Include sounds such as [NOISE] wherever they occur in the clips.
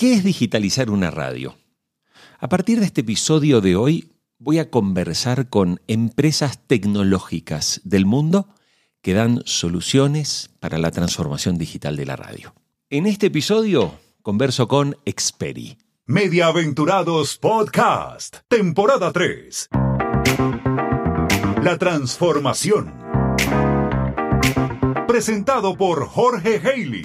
¿Qué es digitalizar una radio? A partir de este episodio de hoy voy a conversar con empresas tecnológicas del mundo que dan soluciones para la transformación digital de la radio. En este episodio converso con Experi. Mediaventurados Podcast, temporada 3. La transformación. Presentado por Jorge Haley.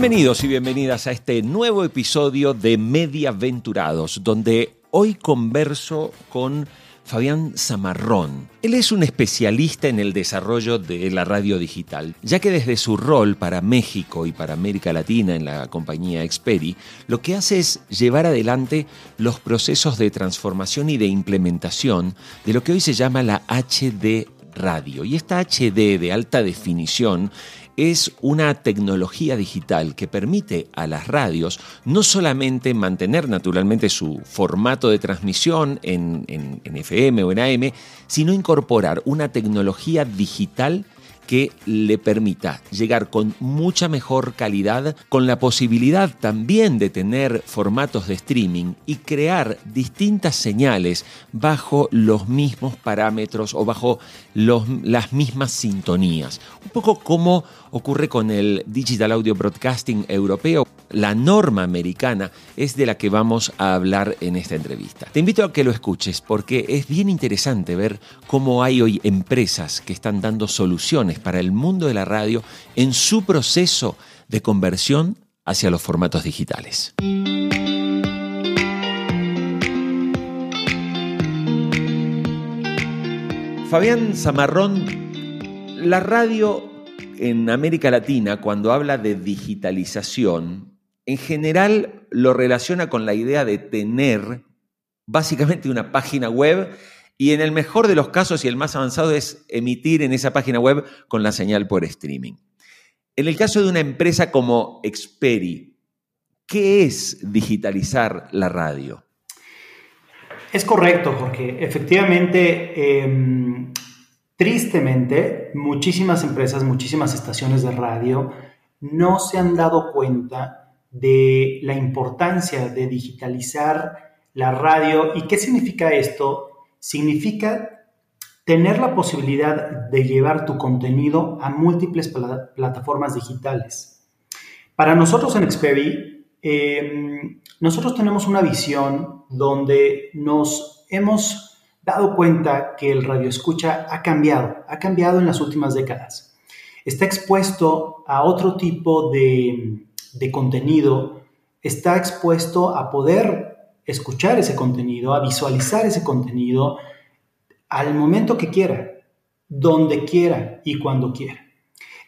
Bienvenidos y bienvenidas a este nuevo episodio de Mediaventurados, donde hoy converso con Fabián Zamarrón. Él es un especialista en el desarrollo de la radio digital, ya que desde su rol para México y para América Latina en la compañía Experi, lo que hace es llevar adelante los procesos de transformación y de implementación de lo que hoy se llama la HD radio. Y esta HD de alta definición es una tecnología digital que permite a las radios no solamente mantener naturalmente su formato de transmisión en, en, FM o en AM, sino incorporar una tecnología digital que le permita llegar con mucha mejor calidad, con la posibilidad también de tener formatos de streaming y crear distintas señales bajo los mismos parámetros o bajo las mismas sintonías. Un poco como ocurre con el Digital Audio Broadcasting europeo. La norma americana es de la que vamos a hablar en esta entrevista. Te invito a que lo escuches porque es bien interesante ver cómo hay hoy empresas que están dando soluciones para el mundo de la radio en su proceso de conversión hacia los formatos digitales. Fabián Zamarrón, la radio en América Latina, cuando habla de digitalización, en general lo relaciona con la idea de tener básicamente una página web y en el mejor de los casos y el más avanzado es emitir en esa página web con la señal por streaming. En el caso de una empresa como Experi, ¿qué es digitalizar la radio? Es correcto, Jorge. Efectivamente, em, tristemente, muchísimas empresas, muchísimas estaciones de radio no se han dado cuenta de la importancia de digitalizar la radio. ¿Y qué significa esto? significa tener la posibilidad de llevar tu contenido a múltiples plataformas digitales. Para nosotros en Xperi, em, nosotros tenemos una visión donde nos hemos dado cuenta que el radio escucha ha cambiado, ha cambiado en las últimas décadas. Está expuesto a otro tipo de, de contenido, está expuesto a poder escuchar ese contenido, a visualizar ese contenido al momento que quiera, donde quiera y cuando quiera.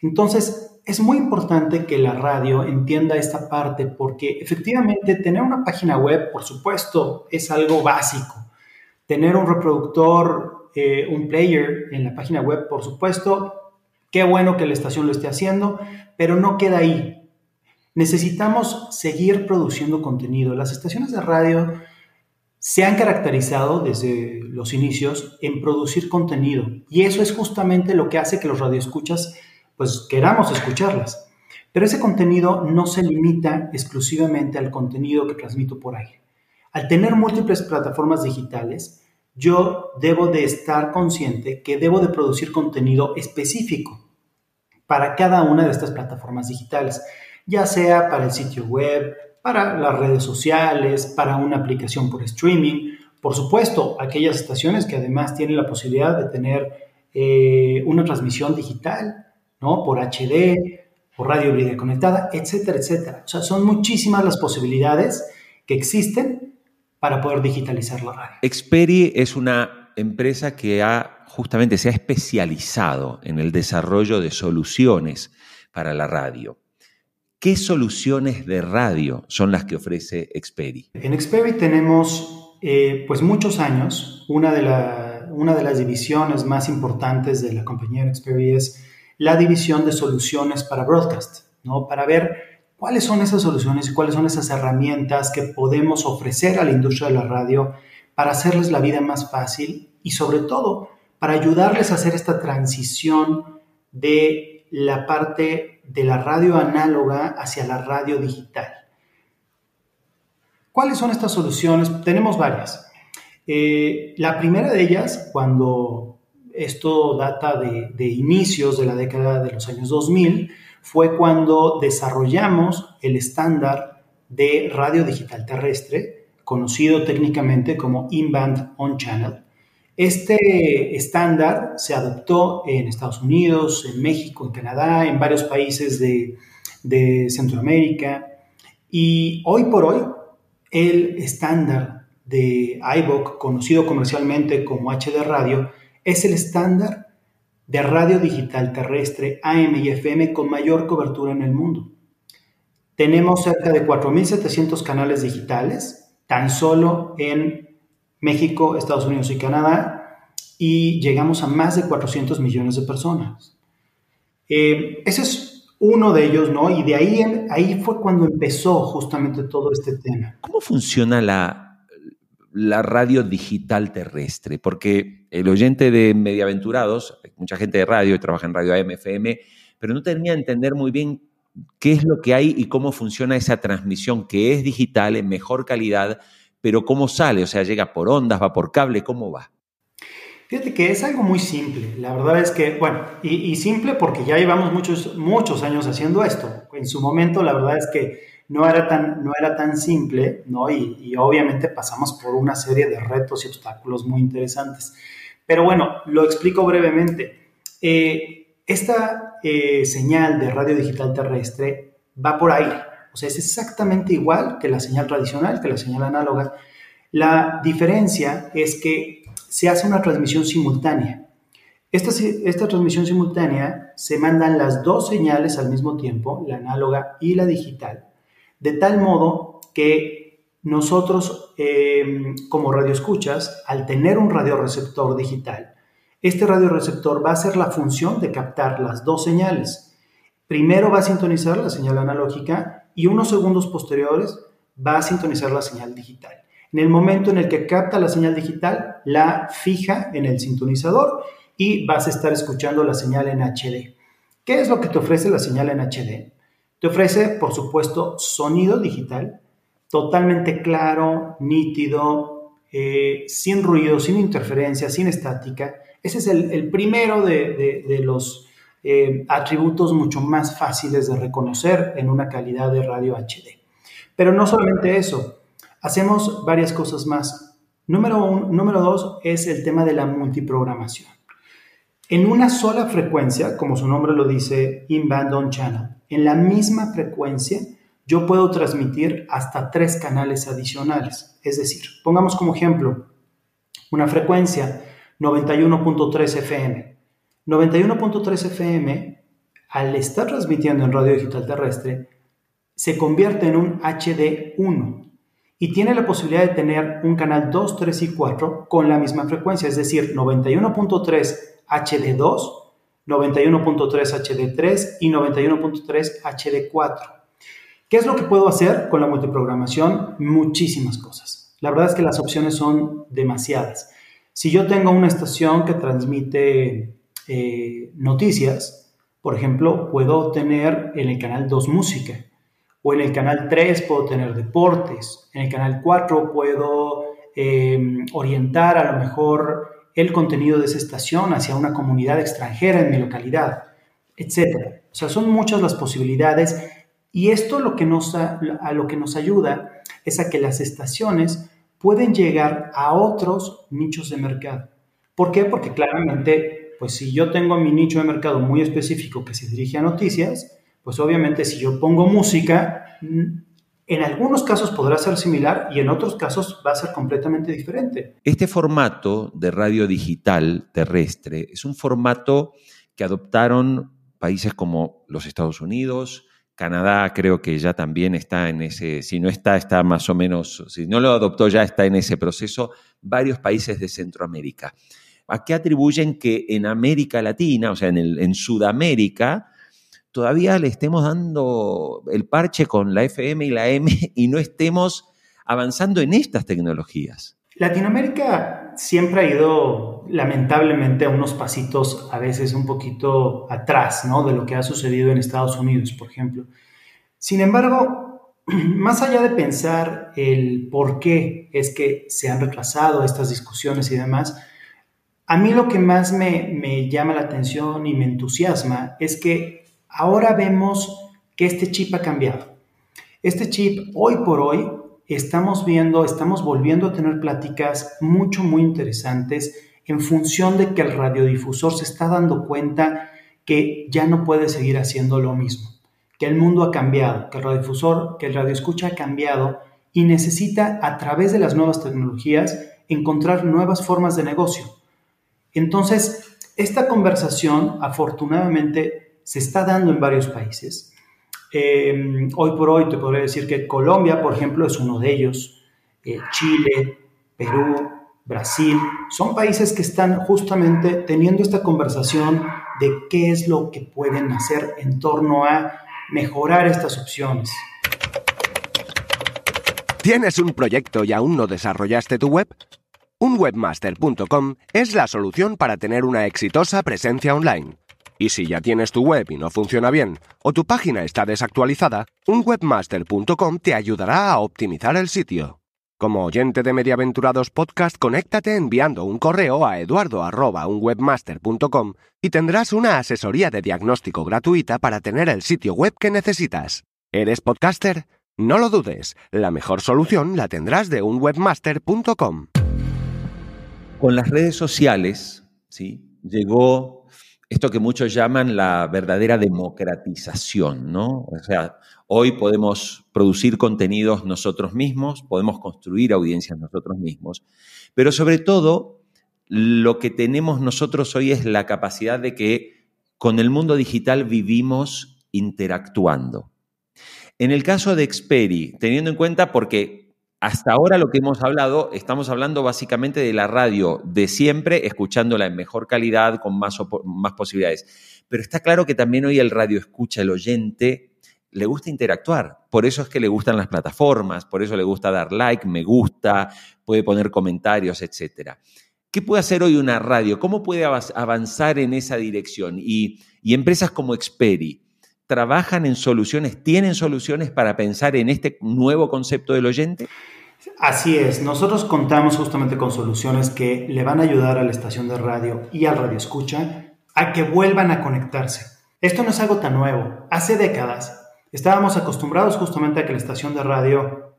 Entonces, es muy importante que la radio entienda esta parte porque efectivamente tener una página web, por supuesto, es algo básico. Tener un reproductor, eh, un player en la página web, por supuesto, qué bueno que la estación lo esté haciendo, pero no queda ahí necesitamos seguir produciendo contenido. Las estaciones de radio se han caracterizado desde los inicios en producir contenido y eso es justamente lo que hace que los radioescuchas pues queramos escucharlas. Pero ese contenido no se limita exclusivamente al contenido que transmito por aire. Al tener múltiples plataformas digitales, yo debo de estar consciente que debo de producir contenido específico para cada una de estas plataformas digitales ya sea para el sitio web, para las redes sociales, para una aplicación por streaming. Por supuesto, aquellas estaciones que además tienen la posibilidad de tener eh, una transmisión digital, ¿no? Por HD, por radio híbrida conectada, etcétera, etcétera. O sea, son muchísimas las posibilidades que existen para poder digitalizar la radio. Experi es una empresa que ha justamente se ha especializado en el desarrollo de soluciones para la radio. ¿Qué soluciones de radio son las que ofrece Experi? En Experi tenemos eh, pues muchos años. Una de, una de las divisiones más importantes de la compañía Experi es la división de soluciones para broadcast, ¿no? Para ver cuáles son esas soluciones y cuáles son esas herramientas que podemos ofrecer a la industria de la radio para hacerles la vida más fácil y sobre todo para ayudarles a hacer esta transición de la parte de la radio análoga hacia la radio digital. ¿Cuáles son estas soluciones? Tenemos varias. Eh, la primera de ellas, cuando esto data de, de, inicios de la década de los años 2000, fue cuando desarrollamos el estándar de radio digital terrestre, conocido técnicamente como In-Band On-Channel. Este estándar se adoptó en Estados Unidos, en México, en Canadá, en varios países de, Centroamérica y hoy por hoy el estándar de iVoc, conocido comercialmente como HD Radio, es el estándar de radio digital terrestre AM y FM con mayor cobertura en el mundo. Tenemos cerca de 4.700 canales digitales, tan solo en México, Estados Unidos y Canadá, y llegamos a más de 400 millones de personas. Eh, ese es uno de ellos, ¿no? Y de ahí, ahí fue cuando empezó justamente todo este tema. ¿Cómo funciona la, la radio digital terrestre? Porque el oyente de Mediaventurados, mucha gente de radio, trabaja en radio AM, FM, pero no tenía que entender muy bien qué es lo que hay y cómo funciona esa transmisión que es digital en mejor calidad, pero cómo sale, o sea, llega por ondas, va por cable, ¿cómo va? Fíjate que es algo muy simple. La verdad es que, bueno, y, simple porque ya llevamos muchos, muchos años haciendo esto. En su momento, la verdad es que no era tan, no era tan simple, ¿no? Y, obviamente pasamos por una serie de retos y obstáculos muy interesantes. Pero bueno, lo explico brevemente. Eh, esta eh, señal de radio digital terrestre va por aire. O sea, es exactamente igual que la señal tradicional, que la señal análoga. La diferencia es que se hace una transmisión simultánea. Esta, esta, transmisión simultánea se mandan las dos señales al mismo tiempo, la análoga y la digital, de tal modo que nosotros eh, como radioescuchas, al tener un radioreceptor digital, este radioreceptor va a hacer la función de captar las dos señales. Primero va a sintonizar la señal analógica y unos segundos posteriores va a sintonizar la señal digital. En el momento en el que capta la señal digital, la fija en el sintonizador y vas a estar escuchando la señal en HD. ¿Qué es lo que te ofrece la señal en HD? Te ofrece, por supuesto, sonido digital, totalmente claro, nítido, eh, sin ruido, sin interferencia, sin estática. Ese es el, primero de, los eh, atributos mucho más fáciles de reconocer en una calidad de radio HD. Pero no solamente eso, hacemos varias cosas más. Número, número dos es el tema de la multiprogramación. En una sola frecuencia, como su nombre lo dice, in-band on channel, en la misma frecuencia, yo puedo transmitir hasta tres canales adicionales. Es decir, pongamos como ejemplo una frecuencia 91.3 FM. 91.3 FM, al estar transmitiendo en radio digital terrestre, se convierte en un HD1 y tiene la posibilidad de tener un canal 2, 3 y 4 con la misma frecuencia, es decir, 91.3 HD2, 91.3 HD3 y 91.3 HD4. ¿Qué es lo que puedo hacer con la multiprogramación? Muchísimas cosas. La verdad es que las opciones son demasiadas. Si yo tengo una estación que transmite eh, noticias, por ejemplo, puedo tener en el canal 2 música o en el canal 3 puedo tener deportes, en el canal 4 puedo em, orientar a lo mejor el contenido de esa estación hacia una comunidad extranjera en mi localidad, etc. O sea, son muchas las posibilidades y esto lo que nos, a lo que nos ayuda es a que las estaciones pueden llegar a otros nichos de mercado. ¿Por qué? Porque claramente, pues si yo tengo mi nicho de mercado muy específico que se dirige a noticias, pues obviamente si yo pongo música, en algunos casos podrá ser similar y en otros casos va a ser completamente diferente. Este formato de radio digital terrestre es un formato que adoptaron países como los Estados Unidos, Canadá creo que ya también está en ese, si no está, está más o menos, si no lo adoptó ya está en ese proceso, varios países de Centroamérica. ¿A qué atribuyen que en América Latina, o sea, en, en Sudamérica, todavía le estemos dando el parche con la FM y la M [LAUGHS] y no estemos avanzando en estas tecnologías. Latinoamérica siempre ha ido lamentablemente a unos pasitos a veces un poquito atrás, ¿no? De lo que ha sucedido en Estados Unidos, por ejemplo. Sin embargo, [CLEARS THROAT] más allá de pensar el por qué es que se han retrasado estas discusiones y demás, a mí lo que más me, me llama la atención y me entusiasma es que ahora vemos que este chip ha cambiado. Este chip, hoy por hoy, estamos viendo, estamos volviendo a tener pláticas mucho, muy interesantes en función de que el radiodifusor se está dando cuenta que ya no puede seguir haciendo lo mismo, que el mundo ha cambiado, que el radiodifusor, que el radioescucha ha cambiado y necesita a través de las nuevas tecnologías encontrar nuevas formas de negocio. Entonces, esta conversación afortunadamente se está dando en varios países. Eh, hoy por hoy te podría decir que Colombia, por ejemplo, es uno de ellos. Eh, Chile, Perú, Brasil, son países que están justamente teniendo esta conversación de qué es lo que pueden hacer en torno a mejorar estas opciones. ¿Tienes un proyecto y aún no desarrollaste tu web? Un webmaster.com es la solución para tener una exitosa presencia online. Y si ya tienes tu web y no funciona bien, o tu página está desactualizada, un webmaster.com te ayudará a optimizar el sitio. Como oyente de Mediaventurados Podcast, conéctate enviando un correo a eduardo.unwebmaster.com y tendrás una asesoría de diagnóstico gratuita para tener el sitio web que necesitas. ¿Eres podcaster? No lo dudes, la mejor solución la tendrás de unwebmaster.com. Con las redes sociales, ¿sí? Llegó esto que muchos llaman la verdadera democratización, ¿no? O sea, hoy podemos producir contenidos nosotros mismos, podemos construir audiencias nosotros mismos, pero sobre todo lo que tenemos nosotros hoy es la capacidad de que con el mundo digital vivimos interactuando. En el caso de Xperi, teniendo en cuenta porque hasta ahora lo que hemos hablado, estamos hablando básicamente de la radio de siempre, escuchándola en mejor calidad, con más, más posibilidades. Pero está claro que también hoy el radio escucha, el oyente, le gusta interactuar. Por eso es que le gustan las plataformas, por eso le gusta dar like, me gusta, puede poner comentarios, etc. ¿Qué puede hacer hoy una radio? ¿Cómo puede avanzar en esa dirección? Y, y empresas como Xperi, trabajan en soluciones, tienen soluciones para pensar en este nuevo concepto del oyente? Así es, nosotros contamos justamente con soluciones que le van a ayudar a la estación de radio y al radio escucha a que vuelvan a conectarse. Esto no es algo tan nuevo. Hace décadas estábamos acostumbrados justamente a que la estación de radio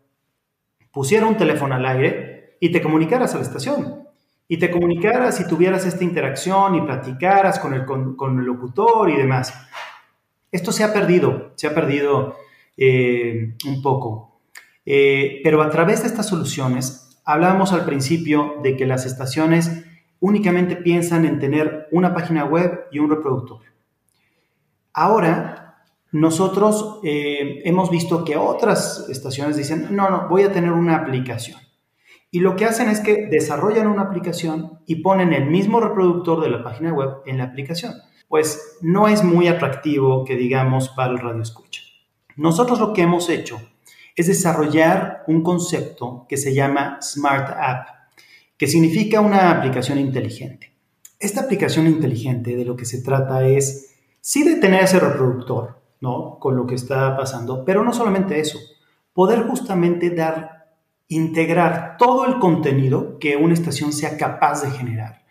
pusiera un teléfono al aire y te comunicaras a la estación. Y te comunicaras y tuvieras esta interacción y platicaras con el, con el locutor y demás. Esto se ha perdido, se ha perdido eh, un poco. Eh, pero a través de estas soluciones, hablábamos al principio de que las estaciones únicamente piensan en tener una página web y un reproductor. Ahora, nosotros eh, hemos visto que otras estaciones dicen, no, no, voy a tener una aplicación. Y lo que hacen es que desarrollan una aplicación y ponen el mismo reproductor de la página web en la aplicación pues no es muy atractivo que digamos para el radio escucha. Nosotros lo que hemos hecho es desarrollar un concepto que se llama Smart App, que significa una aplicación inteligente. Esta aplicación inteligente de lo que se trata es sí de tener ese reproductor, ¿no? Con lo que está pasando, pero no solamente eso, poder justamente dar, integrar todo el contenido que una estación sea capaz de generar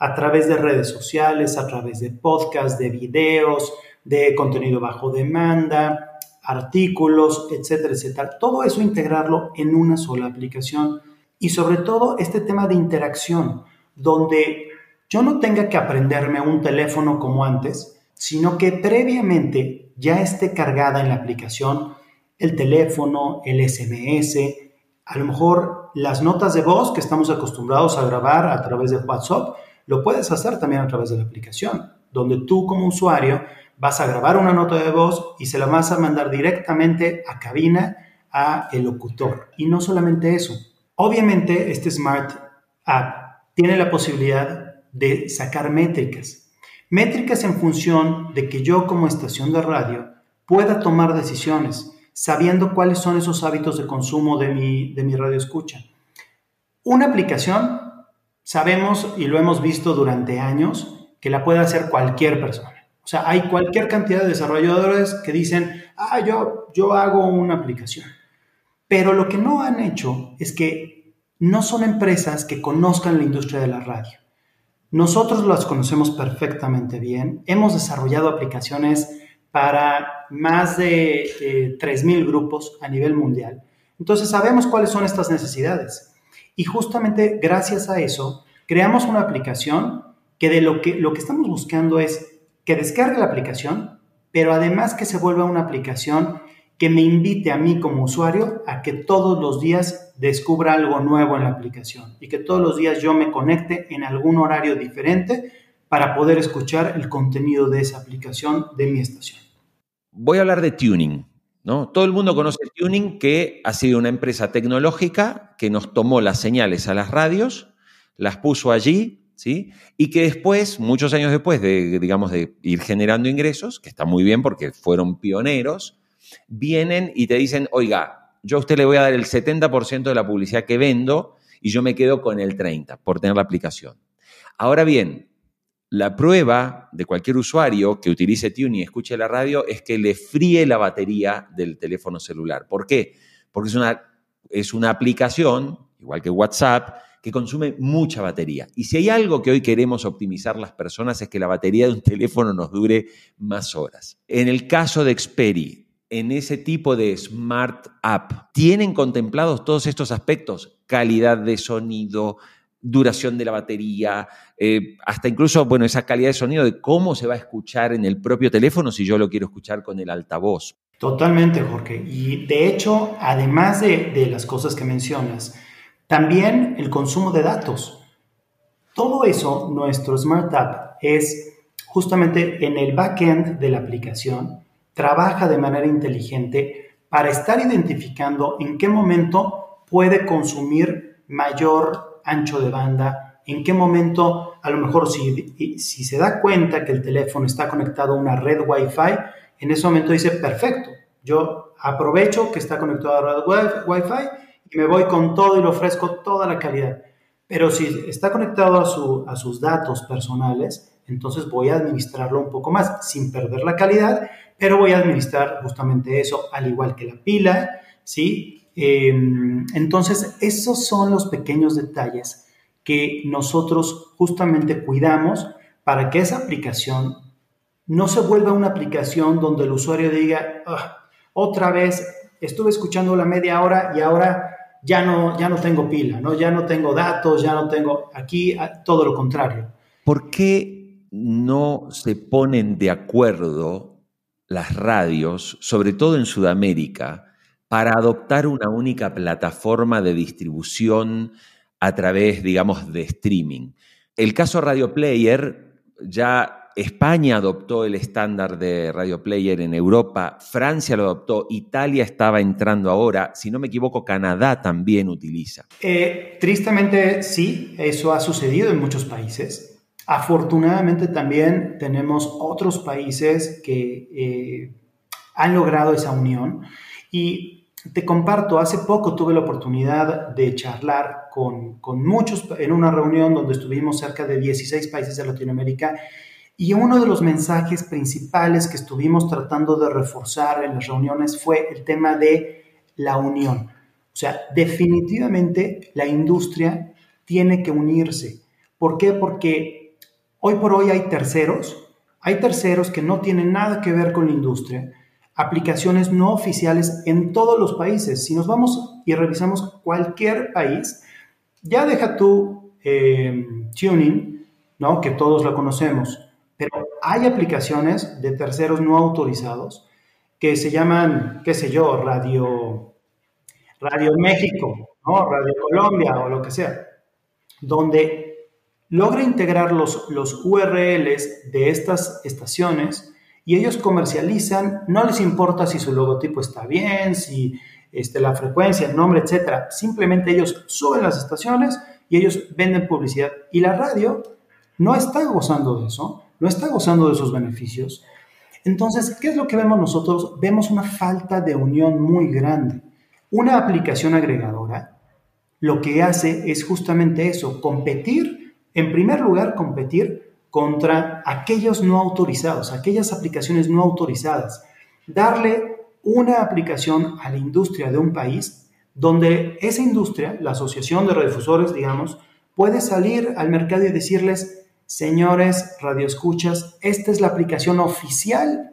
a través de redes sociales, a través de podcasts, de videos, de contenido bajo demanda, artículos, etcétera, etcétera. Todo eso integrarlo en una sola aplicación. Y sobre todo este tema de interacción, donde yo no tenga que aprenderme un teléfono como antes, sino que previamente ya esté cargada en la aplicación el teléfono, el SMS, a lo mejor las notas de voz que estamos acostumbrados a grabar a través de WhatsApp, lo puedes hacer también a través de la aplicación, donde tú como usuario vas a grabar una nota de voz y se la vas a mandar directamente a cabina a el locutor. Y no solamente eso. Obviamente este Smart App tiene la posibilidad de sacar métricas. Métricas en función de que yo como estación de radio pueda tomar decisiones sabiendo cuáles son esos hábitos de consumo de mi, de mi radio escucha. Una aplicación, sabemos y lo hemos visto durante años, que la puede hacer cualquier persona. O sea, hay cualquier cantidad de desarrolladores que dicen, ah, yo, yo hago una aplicación. Pero lo que no han hecho es que no son empresas que conozcan la industria de la radio. Nosotros las conocemos perfectamente bien. Hemos desarrollado aplicaciones para más de eh, 3.000 grupos a nivel mundial. Entonces sabemos cuáles son estas necesidades. Y justamente gracias a eso creamos una aplicación que de lo que, lo que estamos buscando es que descargue la aplicación, pero además que se vuelva una aplicación que me invite a mí como usuario a que todos los días descubra algo nuevo en la aplicación y que todos los días yo me conecte en algún horario diferente para poder escuchar el contenido de esa aplicación de mi estación. Voy a hablar de Tuning. ¿No? Todo el mundo conoce Tuning, que ha sido una empresa tecnológica que nos tomó las señales a las radios, las puso allí, ¿sí? Y que después, muchos años después de, digamos, de ir generando ingresos, que está muy bien porque fueron pioneros, vienen y te dicen, oiga, yo a usted le voy a dar el 70% de la publicidad que vendo y yo me quedo con el 30% por tener la aplicación. Ahora bien, la prueba de cualquier usuario que utilice Tune y escuche la radio es que le fríe la batería del teléfono celular. ¿Por qué? Porque es una, es una aplicación, igual que WhatsApp, que consume mucha batería. Y si hay algo que hoy queremos optimizar las personas es que la batería de un [LAUGHS] teléfono nos dure más horas. En el caso de Xperi, en ese tipo de smart app, ¿tienen contemplados todos estos aspectos? Calidad de sonido, duración de la batería, eh, hasta incluso, bueno, esa calidad de sonido de cómo se va a escuchar en el propio teléfono si yo lo quiero escuchar con el altavoz. Totalmente, Jorge. Y de hecho, además de, de las cosas que mencionas, también el consumo de datos. Todo eso, nuestro Smart App es justamente en el backend de la aplicación trabaja de manera inteligente para estar identificando en qué momento puede consumir mayor ancho de banda, en qué momento, a lo mejor si, si se da cuenta que el teléfono está conectado a una red Wi-Fi, en ese momento dice, perfecto, yo aprovecho que está conectado a la red Wi-Fi y me voy con todo y le ofrezco toda la calidad. Pero si está conectado a, su, a sus datos personales, entonces voy a administrarlo un poco más sin perder la calidad, pero voy a administrar justamente eso, al igual que la pila, ¿sí? Em, entonces, esos son los pequeños detalles que nosotros justamente cuidamos para que esa aplicación no se vuelva una aplicación donde el usuario diga, ah, otra vez estuve escuchando la media hora y ahora ya no, ya no tengo pila, ¿no? ya no tengo datos, ya no tengo aquí, todo lo contrario. ¿Por qué no se ponen de acuerdo las radios, sobre todo en Sudamérica, para adoptar una única plataforma de distribución a través, digamos, de streaming. El caso Radio Player, ya España adoptó el estándar de Radio Player en Europa, Francia lo adoptó, Italia estaba entrando ahora, si no me equivoco, Canadá también utiliza. Eh, tristemente sí, eso ha sucedido en muchos países. Afortunadamente también tenemos otros países que eh, han logrado esa unión y te comparto, hace poco tuve la oportunidad de charlar con, con, muchos en una reunión donde estuvimos cerca de 16 países de Latinoamérica y uno de los mensajes principales que estuvimos tratando de reforzar en las reuniones fue el tema de la unión. O sea, definitivamente la industria tiene que unirse. ¿Por qué? Porque Hoy por hoy hay terceros, hay terceros que no tienen nada que ver con la industria, aplicaciones no oficiales en todos los países. Si nos vamos y revisamos cualquier país, ya deja tu eh, tuning, ¿no? que todos lo conocemos, pero hay aplicaciones de terceros no autorizados que se llaman, qué sé yo, Radio, Radio México, ¿no? Radio Colombia o lo que sea, donde logra integrar los, los URLs de estas estaciones y ellos comercializan, no les importa si su logotipo está bien, si este, la frecuencia, el nombre, etc. Simplemente ellos suben las estaciones y ellos venden publicidad. Y la radio no está gozando de eso, no está gozando de esos beneficios. Entonces, ¿qué es lo que vemos nosotros? Vemos una falta de unión muy grande. Una aplicación agregadora lo que hace es justamente eso, competir, en primer lugar, competir contra aquellos no autorizados, aquellas aplicaciones no autorizadas, darle una aplicación a la industria de un país donde esa industria, la Asociación de Radiodifusores, digamos, puede salir al mercado y decirles, señores radioescuchas, esta es la aplicación oficial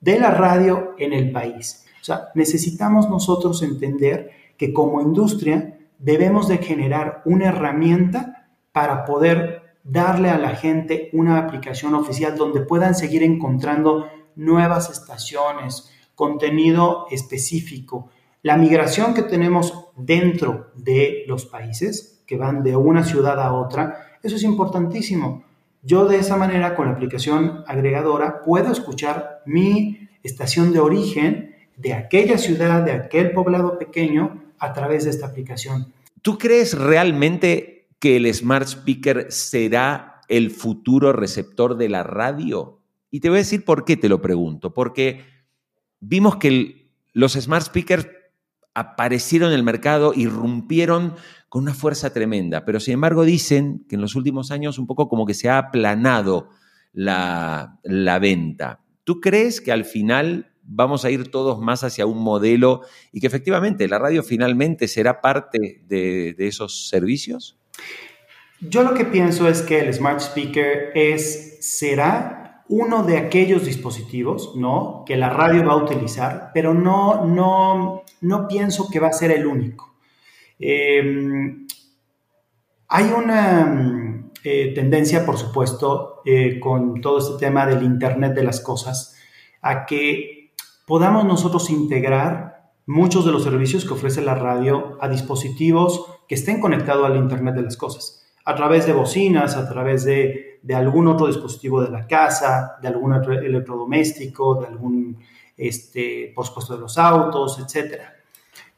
de la radio en el país. O sea, necesitamos nosotros entender que como industria debemos de generar una herramienta para poder darle a la gente una aplicación oficial donde puedan seguir encontrando nuevas estaciones, contenido específico. La migración que tenemos dentro de los países, que van de una ciudad a otra, eso es importantísimo. Yo de esa manera, con la aplicación agregadora, puedo escuchar mi estación de origen de aquella ciudad, de aquel poblado pequeño, a través de esta aplicación. ¿Tú crees realmente que el Smart Speaker será el futuro receptor de la radio? Y te voy a decir por qué te lo pregunto. Porque vimos que los Smart Speakers aparecieron en el mercado, irrumpieron con una fuerza tremenda, pero sin embargo dicen que en los últimos años un poco como que se ha aplanado la, la venta. ¿Tú crees que al final vamos a ir todos más hacia un modelo y que efectivamente la radio finalmente será parte de, esos servicios? Yo lo que pienso es que el Smart Speaker es, será uno de aquellos dispositivos, ¿no? Que la radio va a utilizar, pero no, no, no pienso que va a ser el único. Em, hay una eh, tendencia, por supuesto, eh, con todo este tema del Internet de las Cosas, a que podamos nosotros integrar muchos de los servicios que ofrece la radio a dispositivos que estén conectados al Internet de las Cosas, a través de bocinas, a través de, algún otro dispositivo de la casa, de algún electrodoméstico, de algún, este, por supuesto, de los autos, etc.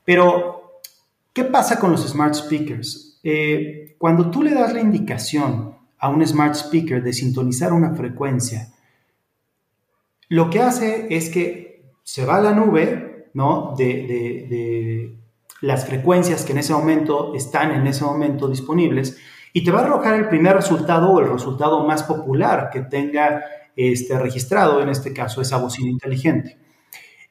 Pero, ¿qué pasa con los smart speakers? Eh, cuando tú le das la indicación a un smart speaker de sintonizar una frecuencia, lo que hace es que se va a la nube, ¿no? De, las frecuencias que en ese momento están en ese momento disponibles y te va a arrojar el primer resultado o el resultado más popular que tenga este, registrado, en este caso esa bocina inteligente.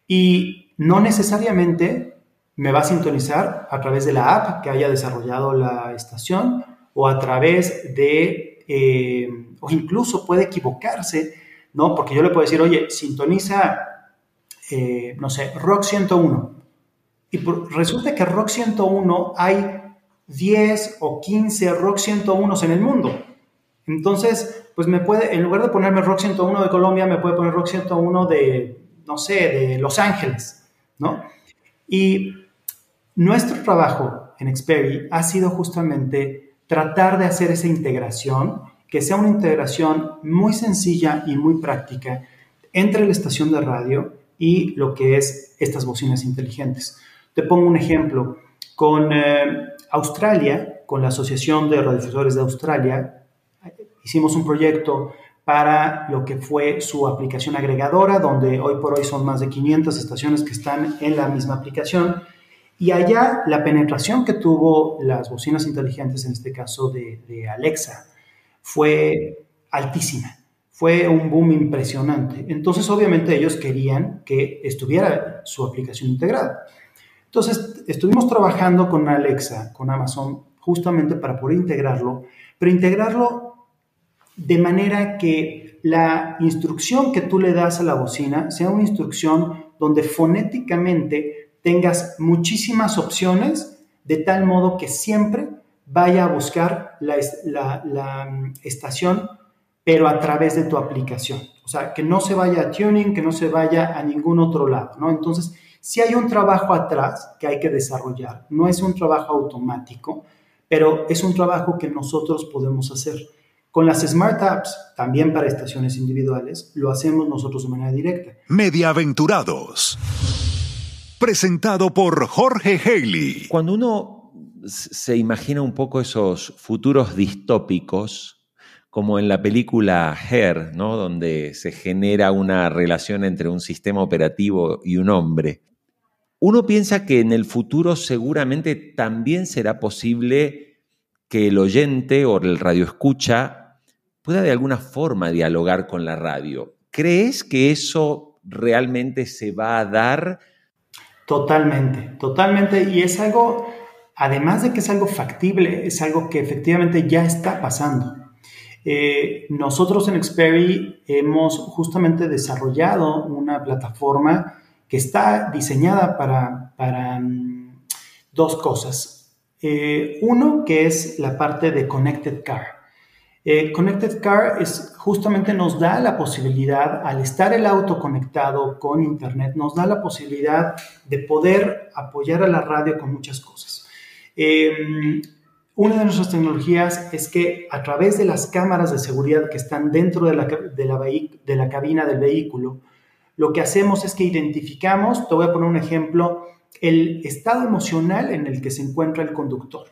Y no necesariamente me va a sintonizar a través de la app que haya desarrollado la estación o a través de, eh, o incluso puede equivocarse, ¿no? Porque yo le puedo decir, oye, sintoniza eh, no sé, Rock 101. Y resulta que Rock 101 hay 10 o 15 Rock 101 en el mundo. Entonces, pues me puede, en lugar de ponerme Rock 101 de Colombia, me puede poner Rock 101 de, no sé, de Los Ángeles, ¿no? Y nuestro trabajo en Xperi ha sido justamente tratar de hacer esa integración, que sea una integración muy sencilla y muy práctica entre la estación de radio y lo que es estas bocinas inteligentes. Te pongo un ejemplo. Con eh, Australia, con la Asociación de Radiodifusores de Australia, hicimos un proyecto para lo que fue su aplicación agregadora, donde hoy por hoy son más de 500 estaciones que están en la misma aplicación. Y allá la penetración que tuvo las bocinas inteligentes, en este caso de, de Alexa, fue altísima fue un boom impresionante. Entonces, obviamente, ellos querían que estuviera su aplicación integrada. Entonces, estuvimos trabajando con Alexa, con Amazon, justamente para poder integrarlo, pero integrarlo de manera que la instrucción que tú le das a la bocina sea una instrucción donde fonéticamente tengas muchísimas opciones, de tal modo que siempre vaya a buscar la, la mm, estación pero a través de tu aplicación. O sea, que no se vaya a tuning, que no se vaya a ningún otro lado, ¿no? Entonces, si hay un trabajo atrás que hay que desarrollar. No es un trabajo automático, pero es un trabajo que nosotros podemos hacer. Con las Smart Apps, también para estaciones individuales, lo hacemos nosotros de manera directa. Mediaventurados. Presentado por Jorge Haley. Cuando uno se imagina un poco esos futuros distópicos, como en la película Her, ¿no? donde se genera una relación entre un sistema operativo y un hombre. uno piensa que en el futuro seguramente también será posible que el oyente o el radioescucha pueda de alguna forma dialogar con la radio. ¿Crees que eso realmente se va a dar? Totalmente, totalmente. Y es algo, además de que es algo factible, es algo que efectivamente ya está pasando. Eh, nosotros en Xperi hemos justamente desarrollado una plataforma que está diseñada para, mm, dos cosas. Eh, uno, que es la parte de Connected Car. Eh, Connected Car es, justamente nos da la posibilidad, al estar el auto conectado con Internet, nos da la posibilidad de poder apoyar a la radio con muchas cosas. Una de nuestras tecnologías es que a través de las cámaras de seguridad que están dentro de la, de la cabina del vehículo, lo que hacemos es que identificamos, te voy a poner un ejemplo, el estado emocional en el que se encuentra el conductor.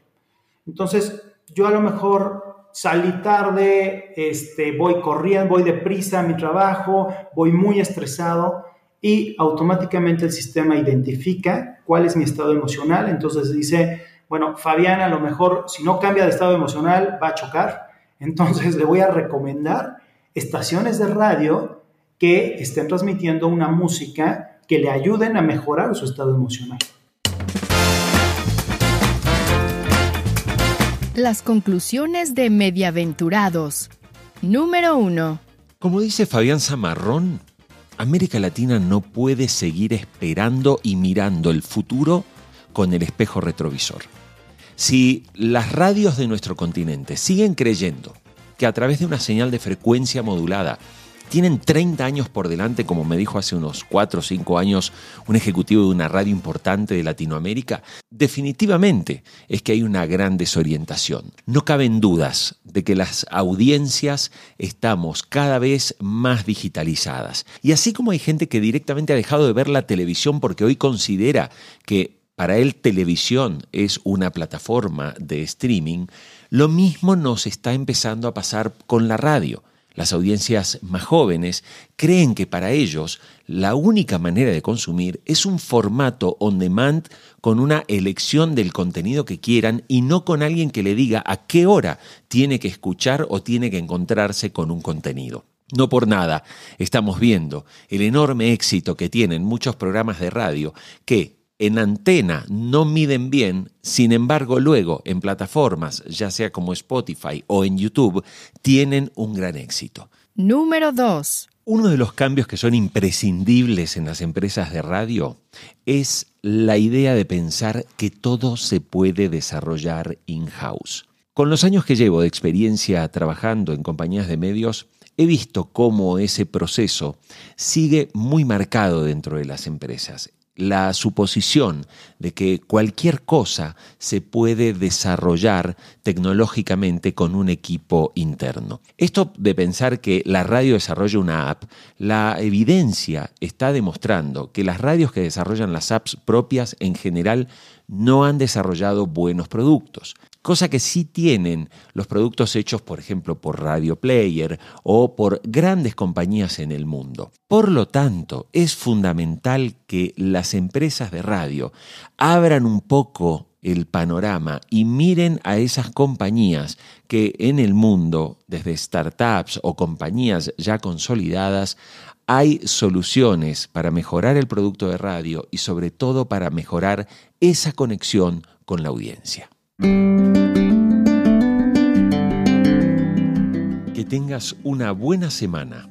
Entonces, yo a lo mejor salí tarde, este, voy corriendo, voy deprisa a mi trabajo, voy muy estresado y automáticamente el sistema identifica cuál es mi estado emocional. Entonces dice, bueno, Fabián a lo mejor si no cambia de estado emocional va a chocar. Entonces le voy a recomendar estaciones de radio que estén transmitiendo una música que le ayuden a mejorar su estado emocional. Las conclusiones de Mediaventurados. Número 1. Como dice Fabián Zamarrón, América Latina no puede seguir esperando y mirando el futuro con el espejo retrovisor. Si las radios de nuestro continente siguen creyendo que a través de una señal de frecuencia modulada tienen 30 años por delante, como me dijo hace unos 4 o 5 años un ejecutivo de una radio importante de Latinoamérica, definitivamente es que hay una gran desorientación. No caben dudas de que las audiencias estamos cada vez más digitalizadas. Y así como hay gente que directamente ha dejado de ver la televisión porque hoy considera que para él televisión es una plataforma de streaming, lo mismo nos está empezando a pasar con la radio. Las audiencias más jóvenes creen que para ellos la única manera de consumir es un formato on demand con una elección del contenido que quieran y no con alguien que le diga a qué hora tiene que escuchar o tiene que encontrarse con un contenido. No por nada estamos viendo el enorme éxito que tienen muchos programas de radio que en antena no miden bien, sin embargo luego en plataformas, ya sea como Spotify o en YouTube, tienen un gran éxito. Número 2. Uno de los cambios que son imprescindibles en las empresas de radio es la idea de pensar que todo se puede desarrollar in-house. Con los años que llevo de experiencia trabajando en compañías de medios, he visto cómo ese proceso sigue muy marcado dentro de las empresas la suposición de que cualquier cosa se puede desarrollar tecnológicamente con un equipo interno. Esto de pensar que la radio desarrolla una app, la evidencia está demostrando que las radios que desarrollan las apps propias en general no han desarrollado buenos productos cosa que sí tienen los productos hechos, por ejemplo, por Radio Player o por grandes compañías en el mundo. Por lo tanto, es fundamental que las empresas de radio abran un poco el panorama y miren a esas compañías que en el mundo, desde startups o compañías ya consolidadas, hay soluciones para mejorar el producto de radio y sobre todo para mejorar esa conexión con la audiencia. Que tengas una buena semana.